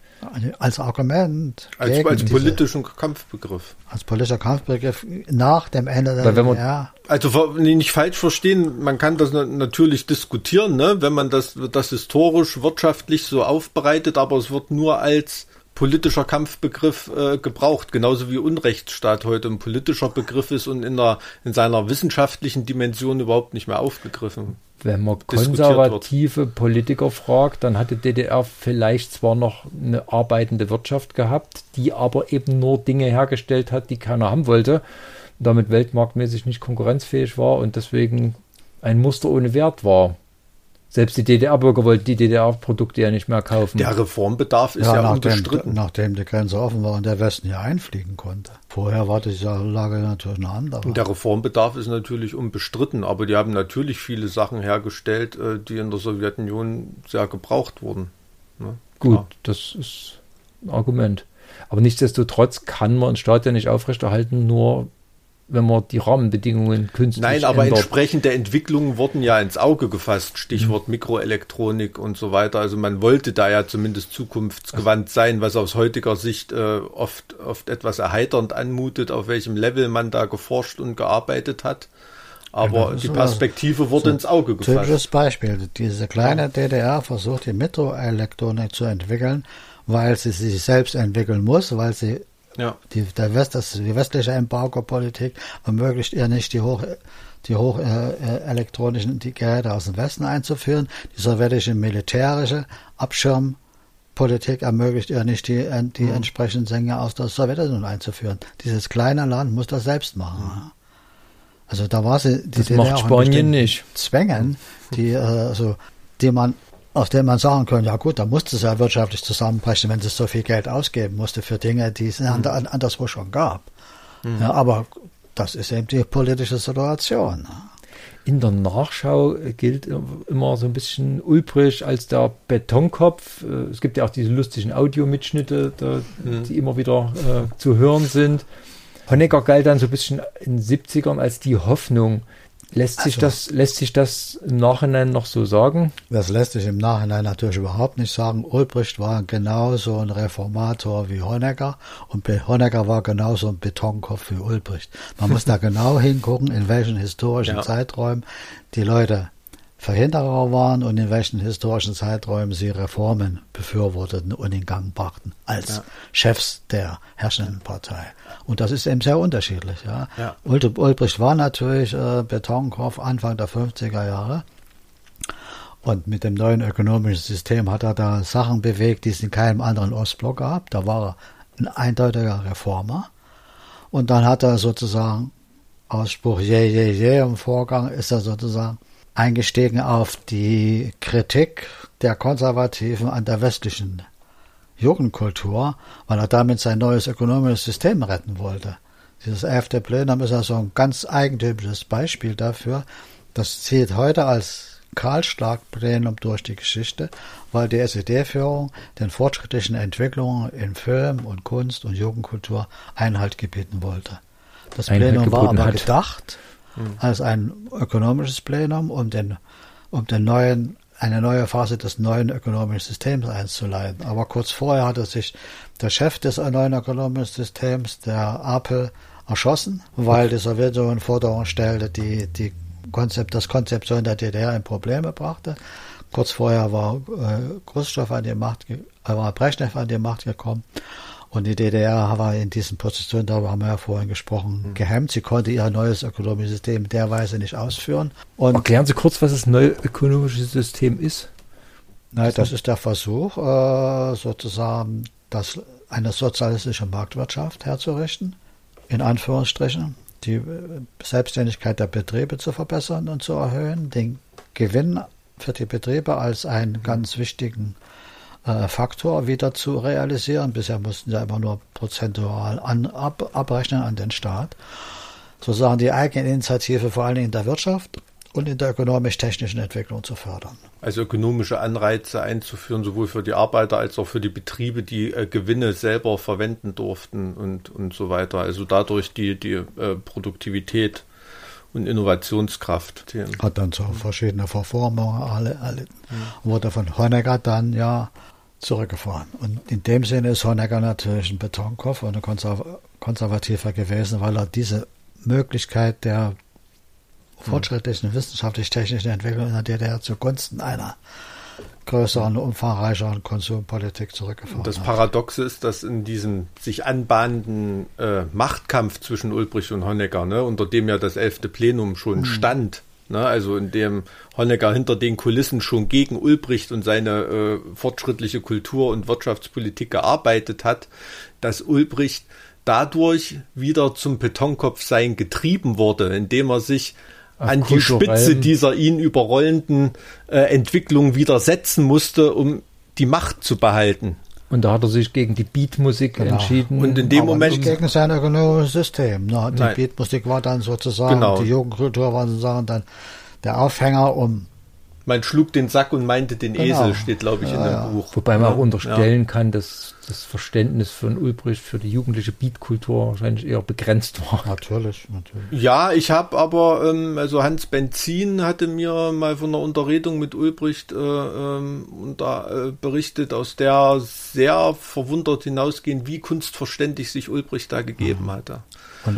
Als Argument Als, gegen als diese- politischen Kampfbegriff. als politischer Kampfbegriff nach dem Ende der wenn man- DDR. Also nicht falsch verstehen, man kann das na- natürlich diskutieren, ne, wenn man das, das historisch, wirtschaftlich so aufbereitet, aber es wird nur als politischer Kampfbegriff äh, gebraucht, genauso wie Unrechtsstaat heute ein politischer Begriff ist und in, der, in seiner wissenschaftlichen Dimension überhaupt nicht mehr aufgegriffen. Wenn man konservative Politiker fragt, dann hat die DDR vielleicht zwar noch eine arbeitende Wirtschaft gehabt, die aber eben nur Dinge hergestellt hat, die keiner haben wollte, damit weltmarktmäßig nicht konkurrenzfähig war und deswegen ein Muster ohne Wert war. Selbst die DDR-Bürger wollten die DDR-Produkte ja nicht mehr kaufen. Der Reformbedarf ist ja, Ja, nachdem, unbestritten. nachdem die Grenze offen war und der Westen hier einfliegen konnte. Vorher war die Lage natürlich eine andere. Und der Reformbedarf ist natürlich unbestritten, aber die haben natürlich viele Sachen hergestellt, äh, die in der Sowjetunion sehr gebraucht wurden. Ne? Gut, Klar. das ist ein Argument. Aber nichtsdestotrotz kann man einen Staat ja nicht aufrechterhalten, nur wenn man die Rahmenbedingungen künstlich Nein, aber ändert. entsprechende Entwicklungen wurden ja ins Auge gefasst. Stichwort Mikroelektronik und so weiter. Also man wollte da ja zumindest zukunftsgewandt sein, was aus heutiger Sicht äh, oft, oft etwas erheiternd anmutet, auf welchem Level man da geforscht und gearbeitet hat. Aber das ist die so- Perspektive wurde ins Auge gefasst. Typisches Beispiel. Diese kleine DDR versucht die Mikroelektronik zu entwickeln, weil sie sich selbst entwickeln muss, weil sie Ja. die, der West, das, die westliche Embargo-Politik ermöglicht ihr nicht, die hoch, die hoch äh, äh, Geräte aus dem Westen einzuführen. Die sowjetische militärische Abschirmpolitik ermöglicht ihr nicht, die, äh, die Mhm. entsprechenden Dinge aus der Sowjetunion einzuführen. Dieses kleine Land muss das selbst machen. Also da war sie, die Das DDR macht Spanien nicht. Zwängen, die, äh, also, die man, aus denen man sagen könnte, ja gut, da musste es ja wirtschaftlich zusammenbrechen, wenn es so viel Geld ausgeben musste für Dinge, die es an, an, anderswo schon gab. Ja, aber das ist eben die politische Situation. In der Nachschau gilt immer so ein bisschen Ulbrich als der Betonkopf. Äh, Es gibt ja auch diese lustigen Audiomitschnitte, da, die immer wieder äh, zu hören sind. Honecker galt dann so ein bisschen in den 70ern als die Hoffnung. Lässt sich, Also- das, lässt sich das im Nachhinein noch so sagen? Das lässt sich im Nachhinein natürlich überhaupt nicht sagen. Ulbricht war genauso ein Reformator wie Honecker und Honecker war genauso ein Betonkopf wie Ulbricht. Man muss da genau hingucken, in welchen historischen Ja. Zeiträumen die Leute Verhinderer waren und in welchen historischen Zeiträumen sie Reformen befürworteten und in Gang brachten als Ja. Chefs der herrschenden Partei. Und das ist eben sehr unterschiedlich. Ja. Ja. Ul- Ulbricht war natürlich äh, Betonkopf Anfang der 50er Jahre. Und mit dem neuen ökonomischen System hat er da Sachen bewegt, die es in keinem anderen Ostblock gab. Da war er ein eindeutiger Reformer. Und dann hat er sozusagen Ausspruch je, je, je im Vorgang ist er sozusagen eingestiegen auf die Kritik der Konservativen an der westlichen Jugendkultur, weil er damit sein neues ökonomisches System retten wollte. Dieses elfte Plenum ist also ein ganz eigentümliches Beispiel dafür. Das zieht heute als Kahlschlagplenum durch die Geschichte, weil die SED-Führung den fortschrittlichen Entwicklungen in Film und Kunst und Jugendkultur Einhalt gebieten wollte. Das Plenum war aber hat. gedacht als ein ökonomisches Plenum, um den, um den neuen eine neue Phase des neuen ökonomischen Systems einzuleiten. Aber kurz vorher hatte sich der Chef des neuen ökonomischen Systems, der Apel, erschossen, weil die Sowjetunion Forderungen stellte, die, die Konzept, das Konzeption der DDR in Probleme brachte. Kurz vorher war äh, Khrushchev an die Macht, äh, war Brezhnev an die Macht gekommen. Und die DDR war in diesen Positionen, darüber haben wir ja vorhin gesprochen, mhm. gehemmt. Sie konnte ihr neues ökonomisches System der Weise nicht ausführen. Und Erklären Sie kurz, was das neue ökonomische System ist. Nein, das ist der Versuch, äh, sozusagen das, eine sozialistische Marktwirtschaft herzurichten, in Anführungsstrichen, die Selbstständigkeit der Betriebe zu verbessern und zu erhöhen, den Gewinn für die Betriebe als einen ganz wichtigen äh, Faktor wieder zu realisieren. Bisher mussten sie immer nur prozentual an, ab, abrechnen an den Staat. Sozusagen die eigene Initiative vor allem in der Wirtschaft und in der ökonomisch-technischen Entwicklung zu fördern. Also ökonomische Anreize einzuführen, sowohl für die Arbeiter als auch für die Betriebe, die äh, Gewinne selber verwenden durften und, und so weiter. Also dadurch die, die äh, Produktivität und Innovationskraft. Hat dann so verschiedene Verformungen alle, alle mhm. wurde von Honecker dann ja zurückgefahren. Und in dem Sinne ist Honecker natürlich ein Betonkopf und ein Konservativer gewesen, weil er diese Möglichkeit der fortschrittlichen wissenschaftlich-technischen Entwicklung in der DDR zugunsten einer größeren, umfangreicheren Konsumpolitik zurückgefahren Das Paradoxe ist, dass in diesem sich anbahnenden äh, Machtkampf zwischen Ulbricht und Honecker, ne, unter dem ja das elfte Plenum schon mhm. stand, Ne, also in dem Honecker hinter den Kulissen schon gegen Ulbricht und seine äh, fortschrittliche Kultur- und Wirtschaftspolitik gearbeitet hat, dass Ulbricht dadurch wieder zum Betonkopf sein getrieben wurde, indem er sich an die Spitze dieser ihn überrollenden äh, Entwicklung widersetzen musste, um die Macht zu behalten. Und da hat er sich gegen die Beatmusik genau. entschieden. Und in dem Aber Moment. Nicht gegen sein ökonomisches System. Ne? Die Nein. Beatmusik war dann sozusagen, genau. die Jugendkultur war sozusagen dann der Aufhänger, um man schlug den Sack und meinte den genau. Esel, steht, glaube ich, ja, in dem ja. Buch. Wobei man auch unterstellen ja. kann, dass das Verständnis von Ulbricht für die jugendliche Beatkultur wahrscheinlich eher begrenzt war. Natürlich, natürlich. Ja, ich habe aber, ähm, also Hans Benzin hatte mir mal von einer Unterredung mit Ulbricht äh, ähm, da, äh, berichtet, aus der sehr verwundert hinausgehen, wie kunstverständlich sich Ulbricht da gegeben mhm. hatte.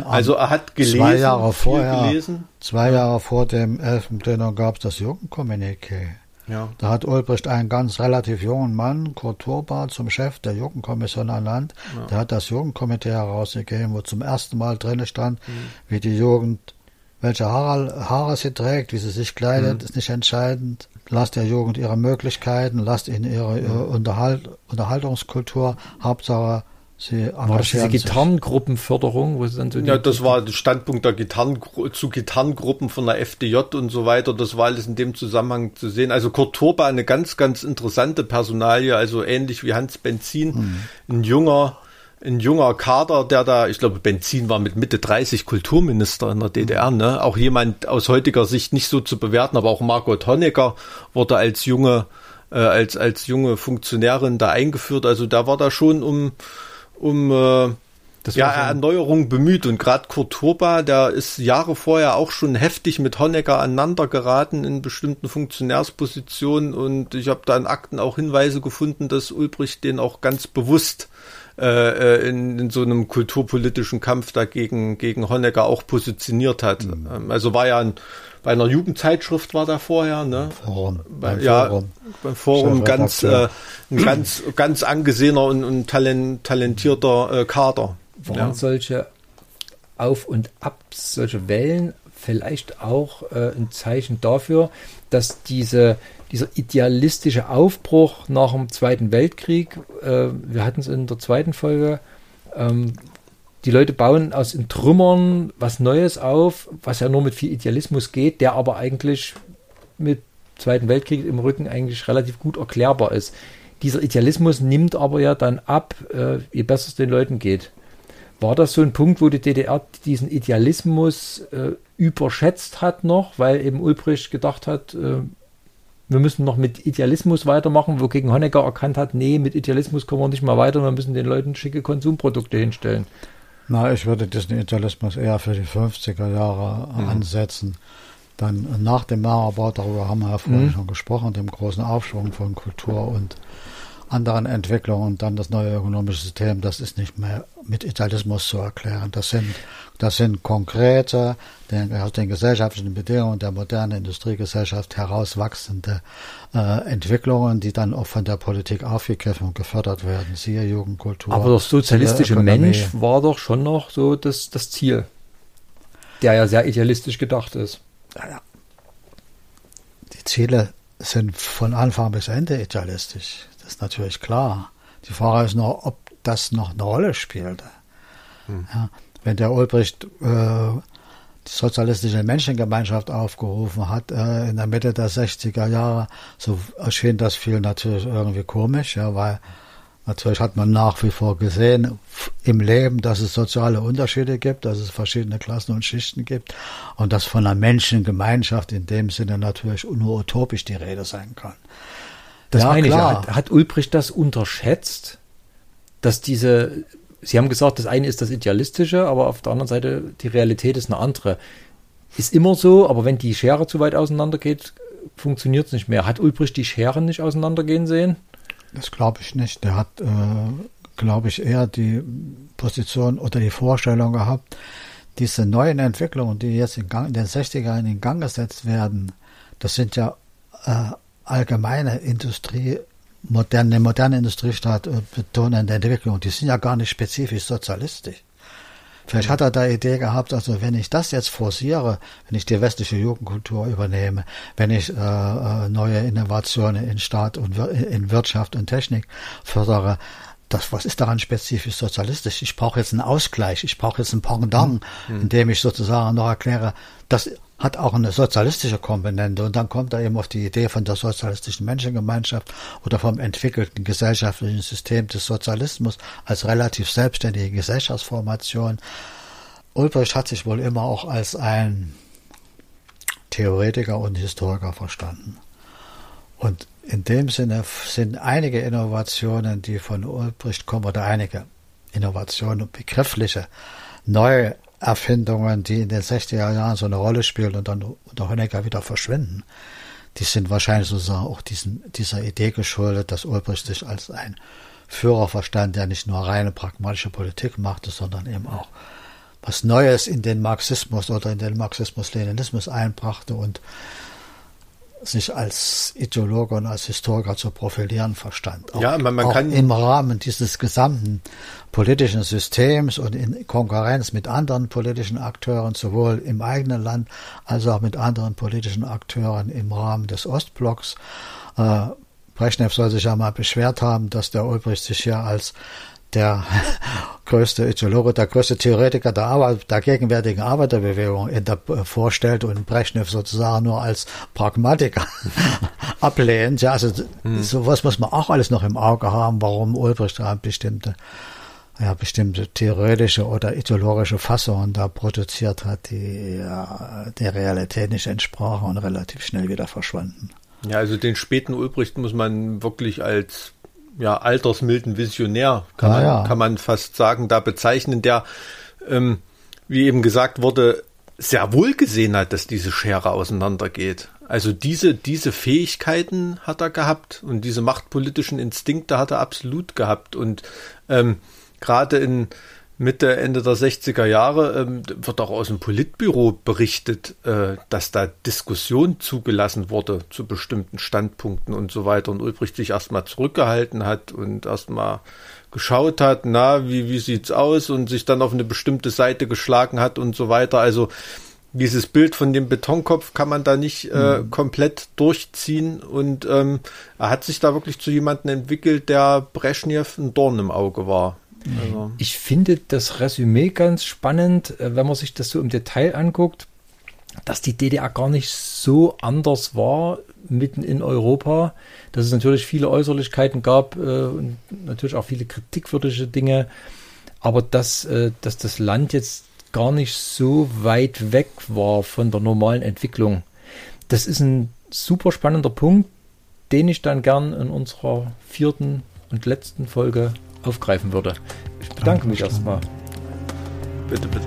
also er hat gelesen, zwei Jahre vorher, gelesen. Zwei Jahre vor dem 11. Plenum gab es das Jugendkommuniqué. Ja. Da hat Ulbricht einen ganz relativ jungen Mann, Kurt Turba, zum Chef der Jugendkommission ernannt. Ja. Der hat das Jugendkomitee herausgegeben, wo zum ersten Mal drin stand, mhm. wie die Jugend, welche Haare, Haare sie trägt, wie sie sich kleidet, mhm. ist nicht entscheidend. Lasst der Jugend ihre Möglichkeiten, lasst ihnen ihre, ihre Unterhalt, Unterhaltungskultur. Hauptsache, Sie war das diese Gitarrengruppenförderung, wo sie dann so Ja, das war der Standpunkt der Gitarren zu Gitarrengruppen von der FDJ und so weiter. Das war alles in dem Zusammenhang zu sehen. Also Kurt Turba, eine ganz, ganz interessante Personalie, also ähnlich wie Hans Benzin, hm. ein junger, ein junger Kader, der da, ich glaube, Benzin war mit Mitte 30 Kulturminister in der DDR, ne? Auch jemand aus heutiger Sicht nicht so zu bewerten, aber auch Margot Honecker wurde als junge, äh, als, als junge Funktionärin da eingeführt. Also da war da schon um, um äh, ja, so Erneuerung bemüht. Und gerade Kurt Turba, der ist Jahre vorher auch schon heftig mit Honecker aneinander geraten in bestimmten Funktionärspositionen. Und ich habe da in Akten auch Hinweise gefunden, dass Ulbricht den auch ganz bewusst äh, äh in, in so einem kulturpolitischen Kampf dagegen gegen Honecker auch positioniert hat. Mhm. Ähm, also war ja ein bei einer Jugendzeitschrift war da vorher, ne? Forum. Bei, ja, Forum. beim Forum ganz, äh, ein ganz, ganz angesehener und, und talent, talentierter äh, Kader. Waren ja. solche Auf und Abs, solche Wellen vielleicht auch äh, ein Zeichen dafür, dass diese, dieser idealistische Aufbruch nach dem Zweiten Weltkrieg, äh, wir hatten es in der zweiten Folge, ähm, die Leute bauen aus den Trümmern was Neues auf, was ja nur mit viel Idealismus geht, der aber eigentlich mit Zweiten Weltkrieg im Rücken eigentlich relativ gut erklärbar ist. Dieser Idealismus nimmt aber ja dann ab, äh, je besser es den Leuten geht. War das so ein Punkt, wo die DDR diesen Idealismus äh, überschätzt hat noch, weil eben Ulbricht gedacht hat, äh, wir müssen noch mit Idealismus weitermachen, wogegen Honecker erkannt hat, nee, mit Idealismus kommen wir nicht mal weiter, wir müssen den Leuten schicke Konsumprodukte hinstellen. Na, ich würde diesen Idealismus eher für die 50er Jahre mhm. ansetzen. Dann nach dem Mauerbau, darüber haben wir ja vorhin mhm. schon gesprochen, dem großen Aufschwung von Kultur und anderen Entwicklungen und dann das neue ökonomische System, das ist nicht mehr mit Idealismus zu erklären. Das sind, das sind konkrete, den, aus den gesellschaftlichen Bedingungen der modernen Industriegesellschaft herauswachsende äh, Entwicklungen, die dann auch von der Politik aufgegriffen und gefördert werden. Siehe Jugendkultur. Aber der sozialistische Mensch war doch schon noch so das, das Ziel, der ja sehr idealistisch gedacht ist. Ja, Die Ziele sind von Anfang bis Ende idealistisch. Das ist natürlich klar. Die Frage ist nur, ob das noch eine Rolle spielte. Hm. Ja, wenn der Ulbricht äh, die sozialistische Menschengemeinschaft aufgerufen hat äh, in der Mitte der 60er Jahre, so erschien das viel natürlich irgendwie komisch, ja, weil natürlich hat man nach wie vor gesehen im Leben, dass es soziale Unterschiede gibt, dass es verschiedene Klassen und Schichten gibt und dass von einer Menschengemeinschaft in dem Sinne natürlich nur utopisch die Rede sein kann. Das ja, meine klar. ich. Hat, hat Ulbricht das unterschätzt, dass diese, Sie haben gesagt, das eine ist das Idealistische, aber auf der anderen Seite die Realität ist eine andere. Ist immer so, aber wenn die Schere zu weit auseinander geht, funktioniert es nicht mehr. Hat Ulbricht die Scheren nicht auseinandergehen sehen? Das glaube ich nicht. Der hat, äh, glaube ich, eher die Position oder die Vorstellung gehabt, diese neuen Entwicklungen, die jetzt in, Gang, in den 60er in Gang gesetzt werden, das sind ja äh, allgemeine Industrie, moderne, moderne Industriestaat äh, betonende Entwicklung, die sind ja gar nicht spezifisch sozialistisch. Vielleicht hat er da Idee gehabt, also wenn ich das jetzt forciere, wenn ich die westliche Jugendkultur übernehme, wenn ich äh, äh neue Innovationen in Staat und in Wirtschaft und Technik fördere, das, was ist daran spezifisch sozialistisch? Ich brauche jetzt einen Ausgleich, ich brauche jetzt ein Pendant, mhm. indem ich sozusagen noch erkläre, das hat auch eine sozialistische Komponente und dann kommt er eben auf die Idee von der sozialistischen Menschengemeinschaft oder vom entwickelten gesellschaftlichen System des Sozialismus als relativ selbstständige Gesellschaftsformation. Ulbricht hat sich wohl immer auch als ein Theoretiker und Historiker verstanden. Und in dem Sinne sind einige Innovationen, die von Ulbricht kommen, oder einige Innovationen, begriffliche, neue Erfindungen, die in den 60er Jahren so eine Rolle spielen und dann unter Honecker wieder verschwinden, die sind wahrscheinlich sozusagen auch diesen, dieser Idee geschuldet, dass Ulbricht sich als ein Führer verstand, der nicht nur reine pragmatische Politik machte, sondern eben auch was Neues in den Marxismus oder in den Marxismus-Leninismus einbrachte und sich als Ideologe und als Historiker zu profilieren verstand. Auch, ja, man, man kann im Rahmen dieses gesamten politischen Systems und in Konkurrenz mit anderen politischen Akteuren, sowohl im eigenen Land als auch mit anderen politischen Akteuren im Rahmen des Ostblocks. Äh, Brezhnev soll sich ja mal beschwert haben, dass der Ulbricht sich hier als der größte Ideologe, der größte Theoretiker der, Arbeit, der gegenwärtigen Arbeiterbewegung der, äh, vorstellt und Brezhnev sozusagen nur als Pragmatiker ablehnt. Ja, also hm. sowas muss man auch alles noch im Auge haben, warum Ulbricht da bestimmte ja, bestimmte theoretische oder ideologische Fassungen da produziert hat, die ja, der Realität nicht entsprachen und relativ schnell wieder verschwanden. Ja, also den späten Ulbricht muss man wirklich als ja, altersmilden Visionär, kann, ah, man, ja. kann man fast sagen, da bezeichnen, der, ähm, wie eben gesagt wurde, sehr wohl gesehen hat, dass diese Schere auseinandergeht. Also diese, diese Fähigkeiten hat er gehabt und diese machtpolitischen Instinkte hat er absolut gehabt. Und ähm, gerade in Mitte, Ende der 60er Jahre ähm, wird auch aus dem Politbüro berichtet, äh, dass da Diskussion zugelassen wurde zu bestimmten Standpunkten und so weiter und Ulbricht sich erstmal zurückgehalten hat und erstmal geschaut hat, na, wie, wie sieht's aus und sich dann auf eine bestimmte Seite geschlagen hat und so weiter. Also dieses Bild von dem Betonkopf kann man da nicht äh, mhm. komplett durchziehen und ähm, er hat sich da wirklich zu jemandem entwickelt, der Brezhnev ein Dorn im Auge war. Also. Ich finde das Resümee ganz spannend, äh, wenn man sich das so im Detail anguckt, dass die DDR gar nicht so anders war mitten in Europa, dass es natürlich viele Äußerlichkeiten gab äh, und natürlich auch viele kritikwürdige Dinge, aber dass, äh, dass das Land jetzt gar nicht so weit weg war von der normalen Entwicklung. Das ist ein super spannender Punkt, den ich dann gern in unserer vierten und letzten Folge aufgreifen würde. Ich bedanke mich erstmal. Bitte, bitte.